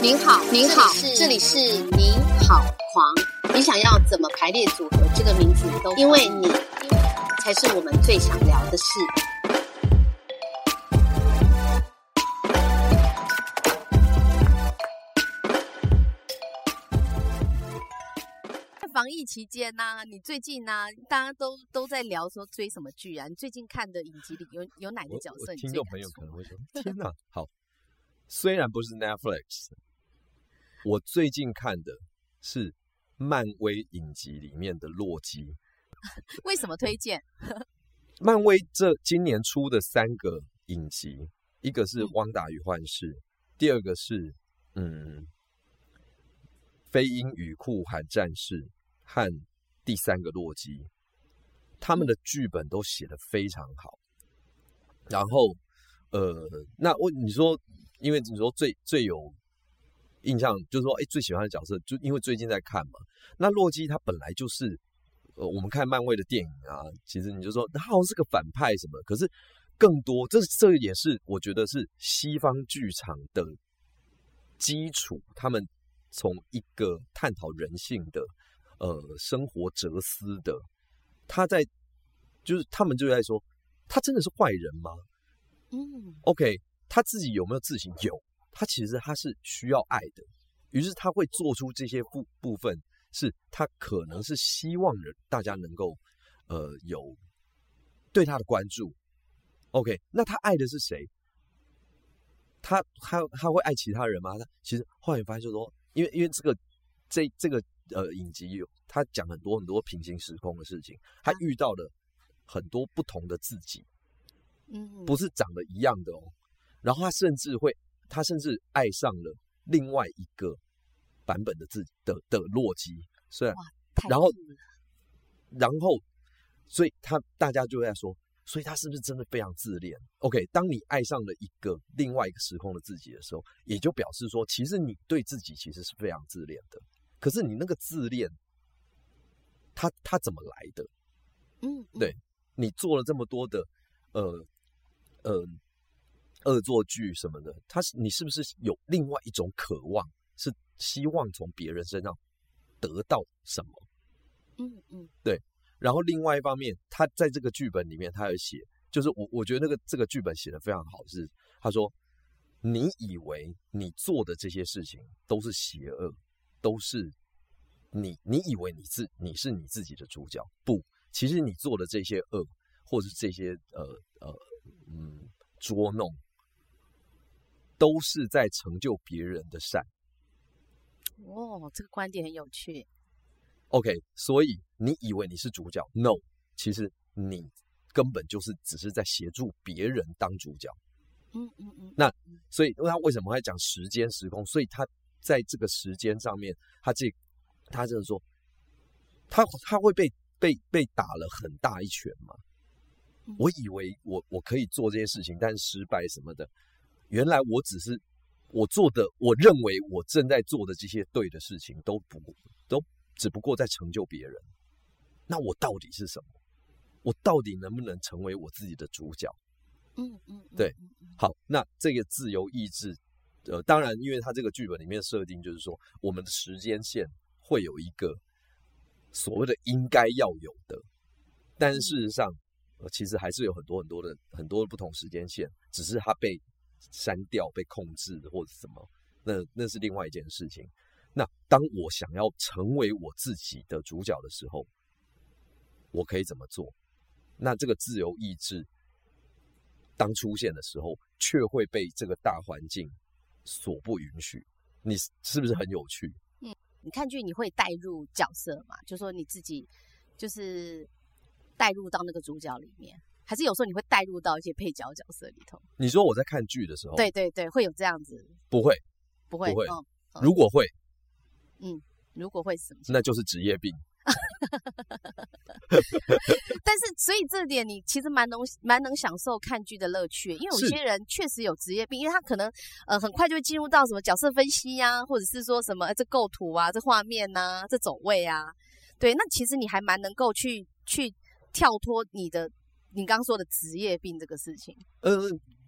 您好，您好，这里是你好狂。你想要怎么排列组合这个名字都，因为你才是我们最想聊的事。疫期间呢，你最近呢，大家都都在聊说追什么剧啊？你最近看的影集里有有哪个角色？听众朋友可能会说：“天哪，好，虽然不是 Netflix。”我最近看的是漫威影集里面的洛基。为什么推荐？漫威这今年出的三个影集，一个是《汪达与幻视》，第二个是嗯《飞鹰与酷寒战士》，和第三个洛基。他们的剧本都写得非常好。然后，呃，那我你说，因为你说最最有。印象就是说，哎，最喜欢的角色就因为最近在看嘛。那洛基他本来就是，呃，我们看漫威的电影啊，其实你就说他好像是个反派什么。可是更多，这这也是我觉得是西方剧场的基础。他们从一个探讨人性的，呃，生活哲思的，他在就是他们就在说，他真的是坏人吗？嗯，OK，他自己有没有自信？有。他其实他是需要爱的，于是他会做出这些部部分，是他可能是希望人大家能够，呃，有对他的关注。OK，那他爱的是谁？他他他会爱其他人吗？他其实后来发现就是说，因为因为这个这这个呃影集有他讲很多很多平行时空的事情，他遇到了很多不同的自己，嗯，不是长得一样的哦，然后他甚至会。他甚至爱上了另外一个版本的自己的的洛基，虽然，然后，然后，所以他大家就在说，所以他是不是真的非常自恋？OK，当你爱上了一个另外一个时空的自己的时候，也就表示说，其实你对自己其实是非常自恋的。可是你那个自恋，他他怎么来的？嗯，对你做了这么多的，呃，呃。恶作剧什么的，他是你是不是有另外一种渴望，是希望从别人身上得到什么？嗯嗯，对。然后另外一方面，他在这个剧本里面，他有写，就是我我觉得那个这个剧本写的非常好，是他说，你以为你做的这些事情都是邪恶，都是你你以为你自你是你自己的主角，不，其实你做的这些恶，或者是这些呃呃嗯捉弄。都是在成就别人的善。哦，这个观点很有趣。OK，所以你以为你是主角？No，其实你根本就是只是在协助别人当主角。嗯嗯嗯。那所以他为什么会讲时间时空？所以他在这个时间上面，他这他就是说，他他会被被被打了很大一拳吗？我以为我我可以做这些事情，但是失败什么的。原来我只是我做的，我认为我正在做的这些对的事情，都不都只不过在成就别人。那我到底是什么？我到底能不能成为我自己的主角？嗯嗯，对。好，那这个自由意志，呃，当然，因为他这个剧本里面设定就是说，我们的时间线会有一个所谓的应该要有的，但事实上，呃，其实还是有很多很多的很多不同时间线，只是它被。删掉、被控制或者什么，那那是另外一件事情。那当我想要成为我自己的主角的时候，我可以怎么做？那这个自由意志当出现的时候，却会被这个大环境所不允许。你是不是很有趣？嗯，你看剧你会带入角色嘛？就说你自己就是带入到那个主角里面。还是有时候你会带入到一些配角角色里头。你说我在看剧的时候，对对对，会有这样子。不会，不会，不会。如果会，嗯，如果会什么？那就是职业病。但是，所以这点你其实蛮能蛮能享受看剧的乐趣，因为有些人确实有职业病，因为他可能呃很快就会进入到什么角色分析呀，或者是说什么这构图啊、这画面呐、这走位啊，对，那其实你还蛮能够去去跳脱你的。你刚说的职业病这个事情？呃，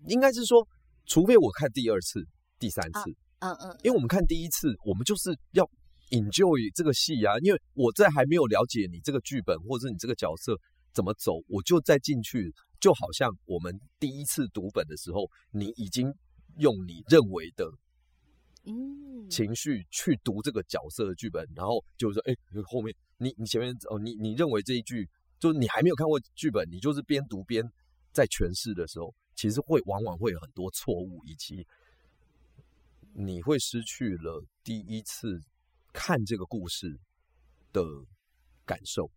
应该是说，除非我看第二次、第三次，嗯嗯，因为我们看第一次，我们就是要 enjoy 这个戏啊。因为我在还没有了解你这个剧本或者你这个角色怎么走，我就再进去，就好像我们第一次读本的时候，你已经用你认为的。嗯，情绪去读这个角色的剧本，然后就是说，哎，后面你你前面哦，你你认为这一句，就是你还没有看过剧本，你就是边读边在诠释的时候，其实会往往会有很多错误，以及你会失去了第一次看这个故事的感受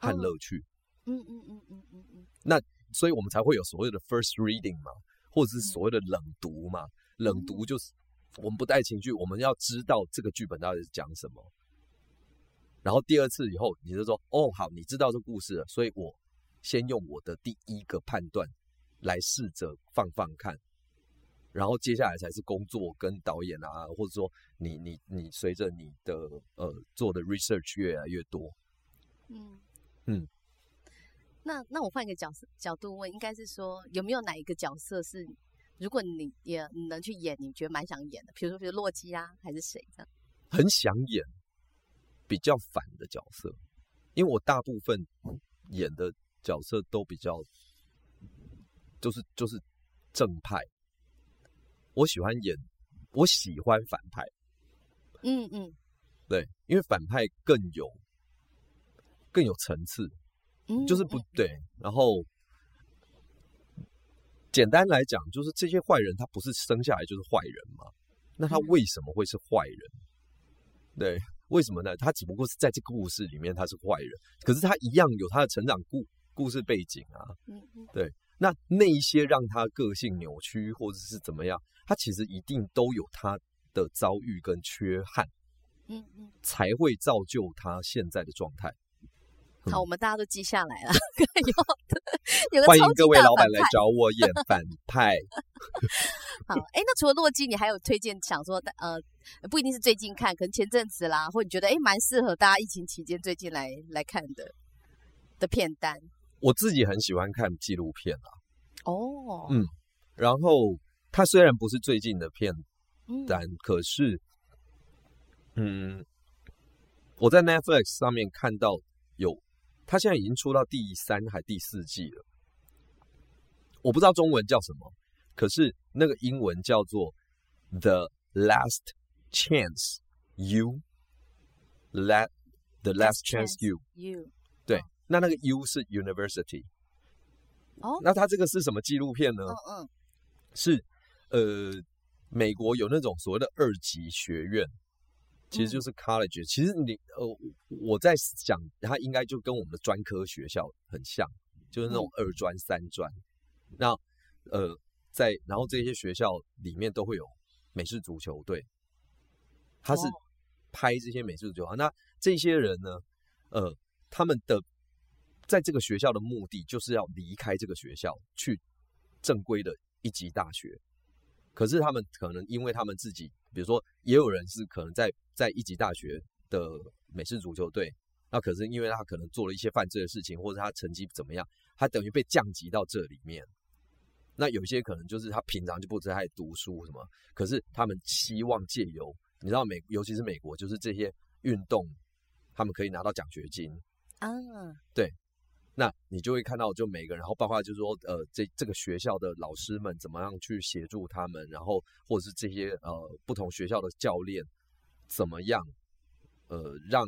和乐趣。嗯嗯嗯嗯嗯嗯。那所以我们才会有所谓的 first reading 嘛，或者是所谓的冷读嘛，冷读就是。我们不带情绪，我们要知道这个剧本到底是讲什么。然后第二次以后，你就说：“哦，好，你知道这故事了。”所以我先用我的第一个判断来试着放放看，然后接下来才是工作跟导演啊，或者说你你你随着你的呃做的 research 越来越多，嗯嗯。那那我换一个角色角度问，应该是说有没有哪一个角色是？如果你也能去演，你觉得蛮想演的，比如说，比如洛基啊，还是谁这样？很想演比较反的角色，因为我大部分演的角色都比较，就是就是正派。我喜欢演，我喜欢反派。嗯嗯，对，因为反派更有更有层次，就是不对，然后。简单来讲，就是这些坏人他不是生下来就是坏人嘛？那他为什么会是坏人？对，为什么呢？他只不过是在这个故事里面他是坏人，可是他一样有他的成长故故事背景啊。嗯嗯。对，那那一些让他个性扭曲或者是怎么样，他其实一定都有他的遭遇跟缺憾。嗯嗯。才会造就他现在的状态。好，我们大家都记下来了。有欢迎各位老板来找我演反派。好，哎，那除了洛基，你还有推荐想说，呃，不一定是最近看，可能前阵子啦，或你觉得哎蛮适合大家疫情期间最近来来看的的片单。我自己很喜欢看纪录片啊。哦。嗯，然后它虽然不是最近的片但，可是，嗯，我在 Netflix 上面看到有。它现在已经出到第三还第四季了，我不知道中文叫什么，可是那个英文叫做《The Last Chance You》，Let The Last Chance You。You 对，那那个 U 是 University。哦，那它这个是什么纪录片呢？嗯嗯，是呃，美国有那种所谓的二级学院。其实就是 college，其实你呃，我在想，它应该就跟我们的专科学校很像，就是那种二专、三专。那呃，在然后这些学校里面都会有美式足球队，他是拍这些美式足球。那这些人呢，呃，他们的在这个学校的目的就是要离开这个学校，去正规的一级大学。可是他们可能因为他们自己，比如说也有人是可能在在一级大学的美式足球队，那可是因为他可能做了一些犯罪的事情，或者他成绩怎么样，他等于被降级到这里面。那有些可能就是他平常就不太读书什么，可是他们希望借由你知道美，尤其是美国，就是这些运动，他们可以拿到奖学金啊，对。那你就会看到，就每个人，然后包括就是说，呃，这这个学校的老师们怎么样去协助他们，然后或者是这些呃不同学校的教练怎么样，呃，让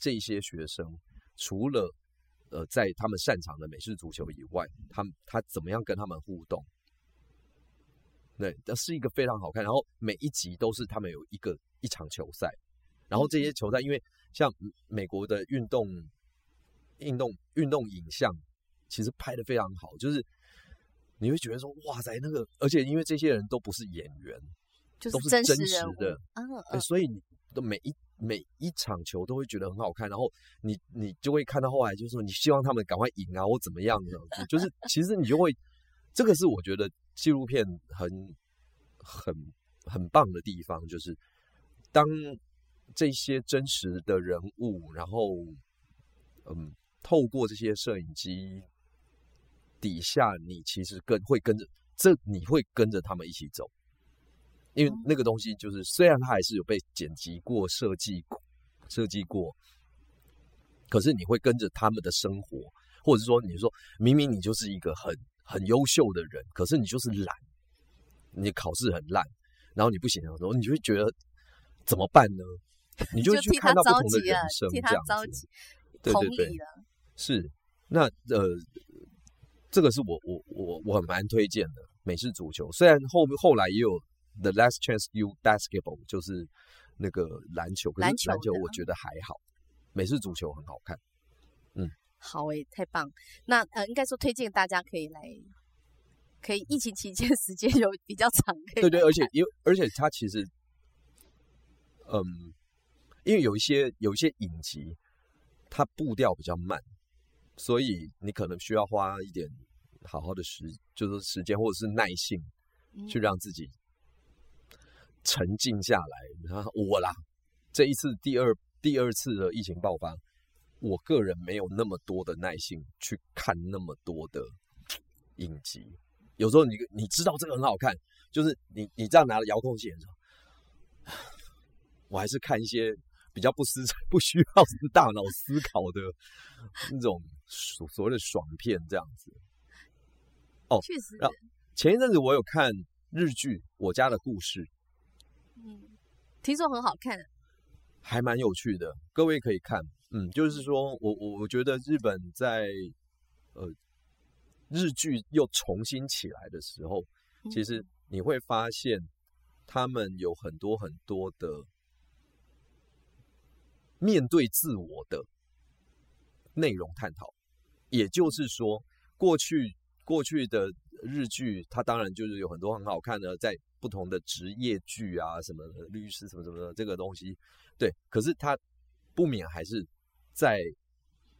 这些学生除了呃在他们擅长的美式足球以外，他们他怎么样跟他们互动？对，这是一个非常好看。然后每一集都是他们有一个一场球赛，然后这些球赛，因为像美国的运动。运动运动影像其实拍的非常好，就是你会觉得说哇塞，那个而且因为这些人都不是演员，都是真实的，嗯，所以你的每一每一场球都会觉得很好看，然后你你就会看到后来就是说你希望他们赶快赢啊或怎么样的，就是其实你就会这个是我觉得纪录片很很很棒的地方，就是当这些真实的人物，然后嗯。透过这些摄影机底下，你其实跟会跟着这，你会跟着他们一起走，因为那个东西就是虽然它还是有被剪辑过、设计过、设计过，可是你会跟着他们的生活，或者说你说明明你就是一个很很优秀的人，可是你就是懒，你考试很烂，然后你不行的时候，你就会觉得怎么办呢？你就去看到不同的人生，这样子，对对对，是那呃，这个是我我我我很蛮推荐的美式足球，虽然后后来也有 The Last Chance U Basketball，就是那个篮球，篮球篮球我觉得还好，美式足球很好看，嗯，好诶，太棒，那呃，应该说推荐大家可以来，可以疫情期间 时间有比较长，可以对对，而且因为而且它其实，嗯。因为有一些有一些影集，它步调比较慢，所以你可能需要花一点好好的时，就是时间或者是耐性，去让自己沉静下来。然 后我啦，这一次第二第二次的疫情爆发，我个人没有那么多的耐性去看那么多的影集。有时候你你知道这个很好看，就是你你这样拿着遥控器的时候，我还是看一些。比较不思 不需要大脑思考的那种所所谓的爽片这样子。哦，确实。前一阵子我有看日剧《我家的故事》，嗯，听说很好看，还蛮有趣的，各位可以看。嗯，就是说我我我觉得日本在呃日剧又重新起来的时候，其实你会发现他们有很多很多的。面对自我的内容探讨，也就是说，过去过去的日剧，它当然就是有很多很好看的，在不同的职业剧啊，什么律师什么什么的这个东西，对，可是它不免还是在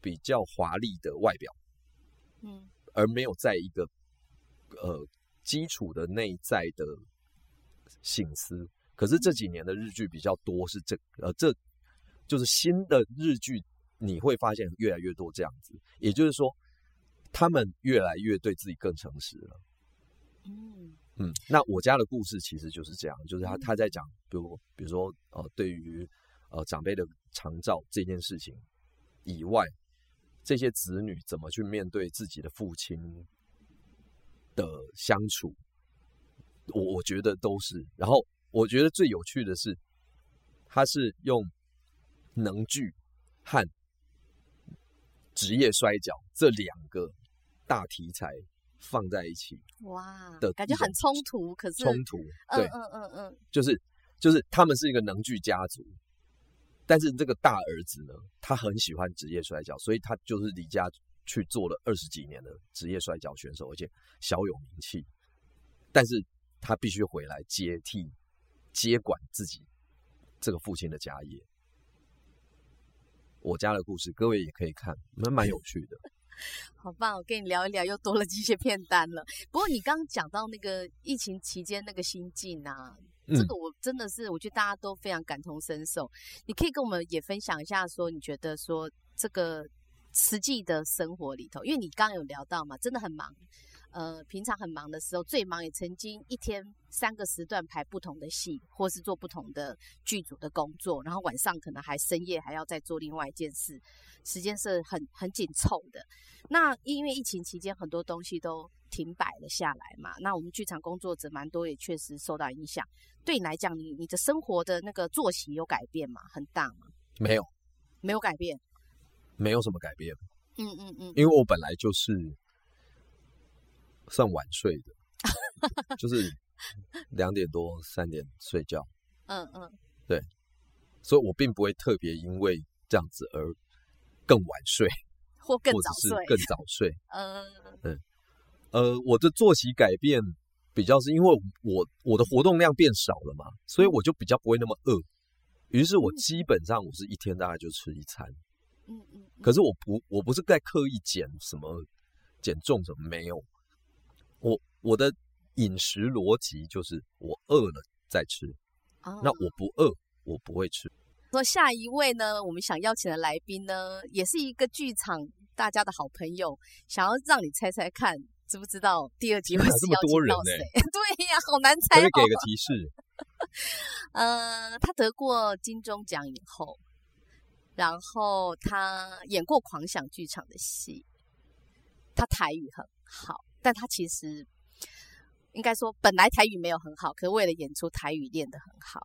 比较华丽的外表，嗯，而没有在一个呃基础的内在的醒思。可是这几年的日剧比较多是这呃这。就是新的日剧，你会发现越来越多这样子，也就是说，他们越来越对自己更诚实了。嗯嗯，那我家的故事其实就是这样，就是他他在讲，比如比如说呃，对于呃长辈的长照这件事情以外，这些子女怎么去面对自己的父亲的相处，我我觉得都是。然后我觉得最有趣的是，他是用。能剧和职业摔跤这两个大题材放在一起，哇，的感觉很冲突。可是冲突，对，嗯嗯嗯，就是就是他们是一个能剧家族，但是这个大儿子呢，他很喜欢职业摔跤，所以他就是离家去做了二十几年的职业摔跤选手，而且小有名气。但是他必须回来接替接管自己这个父亲的家业。我家的故事，各位也可以看，蛮蛮有趣的。好棒，我跟你聊一聊，又多了这些片单了。不过你刚刚讲到那个疫情期间那个心境啊，这个我真的是，我觉得大家都非常感同身受。你可以跟我们也分享一下，说你觉得说这个实际的生活里头，因为你刚刚有聊到嘛，真的很忙。呃，平常很忙的时候，最忙也曾经一天三个时段排不同的戏，或是做不同的剧组的工作，然后晚上可能还深夜还要再做另外一件事，时间是很很紧凑的。那因为疫情期间很多东西都停摆了下来嘛，那我们剧场工作者蛮多也确实受到影响。对你来讲，你你的生活的那个作息有改变吗？很大吗？没有，没有改变，没有什么改变。嗯嗯嗯，因为我本来就是。算晚睡的，就是两点多三点睡觉。嗯嗯，对，所以我并不会特别因为这样子而更晚睡，或更早睡，更早睡。嗯嗯，呃，我的作息改变比较是因为我我的活动量变少了嘛，所以我就比较不会那么饿。于是我基本上我是一天大概就吃一餐。嗯嗯，可是我不我不是在刻意减什么减重什么没有。我我的饮食逻辑就是我饿了再吃，那我不饿我不会吃。说下一位呢，我们想邀请的来宾呢，也是一个剧场大家的好朋友，想要让你猜猜看，知不知道第二集会是这么邀请多人到谁？欸 对呀，好难猜哦。可以给个提示。呃，他得过金钟奖以后，然后他演过狂想剧场的戏，他台语很好，但他其实应该说本来台语没有很好，可是为了演出台语练得很好，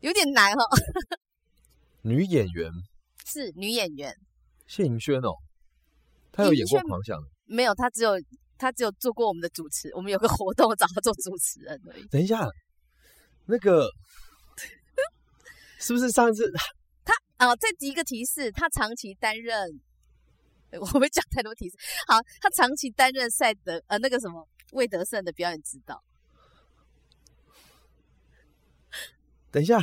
有点难哦。女演员是女演员，谢盈萱哦，她有演过狂想。没有，她只有她只有做过我们的主持，我们有个活动找她做主持人而已。等一下，那个 是不是上次啊，再提一个提示，他长期担任，呃我会讲太多提示。好，他长期担任赛德呃那个什么魏德胜的表演指导。等一下，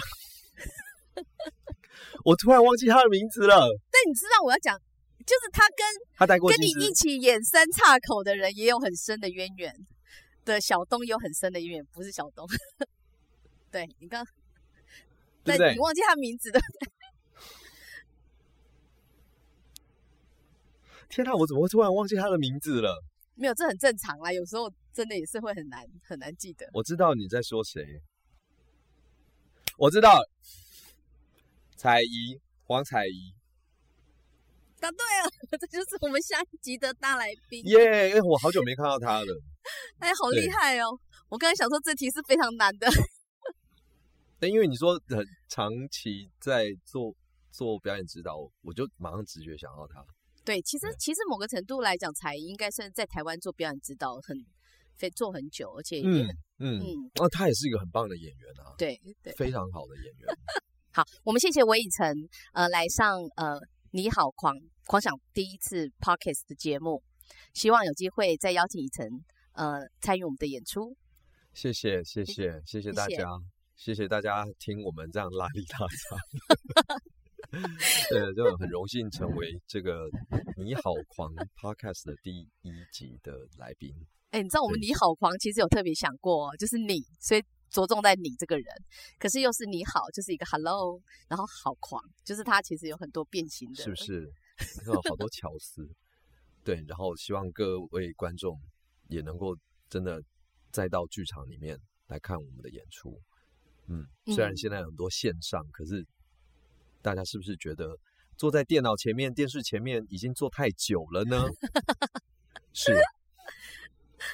我突然忘记他的名字了。但你知道我要讲，就是他跟他带过跟你一起演三岔口的人也有很深的渊源的小东有很深的渊源，不是小东。对你刚，对不对你忘记他名字的，天哪，我怎么会突然忘记他的名字了？没有，这很正常啦。有时候真的也是会很难很难记得。我知道你在说谁，我知道，彩怡，黄彩怡，答对了，这就是我们下一集的大来宾。耶、哎我好久没看到他了。哎，好厉害哦！我刚才想说这题是非常难的。但因为你说很长期在做做表演指导，我就马上直觉想到他。对，其实其实某个程度来讲，才艺应该算在台湾做表演指导很非做很久，而且也嗯嗯，嗯啊，他也是一个很棒的演员啊，对对。非常好的演员。好，我们谢谢韦以诚呃来上呃你好狂狂想第一次 Podcast 的节目，希望有机会再邀请以诚呃参与我们的演出。谢谢谢谢谢谢大家，谢谢大家听我们这样拉里拉杂。对，就很荣幸成为这个你好狂 Podcast 的第一集的来宾。哎，你知道我们你好狂其实有特别想过、哦，就是你，所以着重在你这个人，可是又是你好，就是一个 hello，然后好狂，就是它其实有很多变形的，是不？是？有好多巧思，对，然后希望各位观众也能够真的再到剧场里面来看我们的演出。嗯，虽然嗯现在很多线上，可是大家是不是觉得坐在电脑前面、电视前面已经坐太久了呢？是，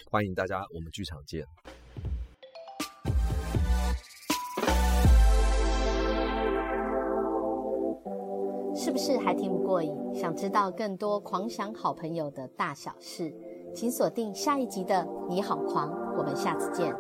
欢迎大家，我们剧场见。是不是还听不过瘾？想知道更多狂想好朋友的大小事，请锁定下一集的《你好狂》，我们下次见。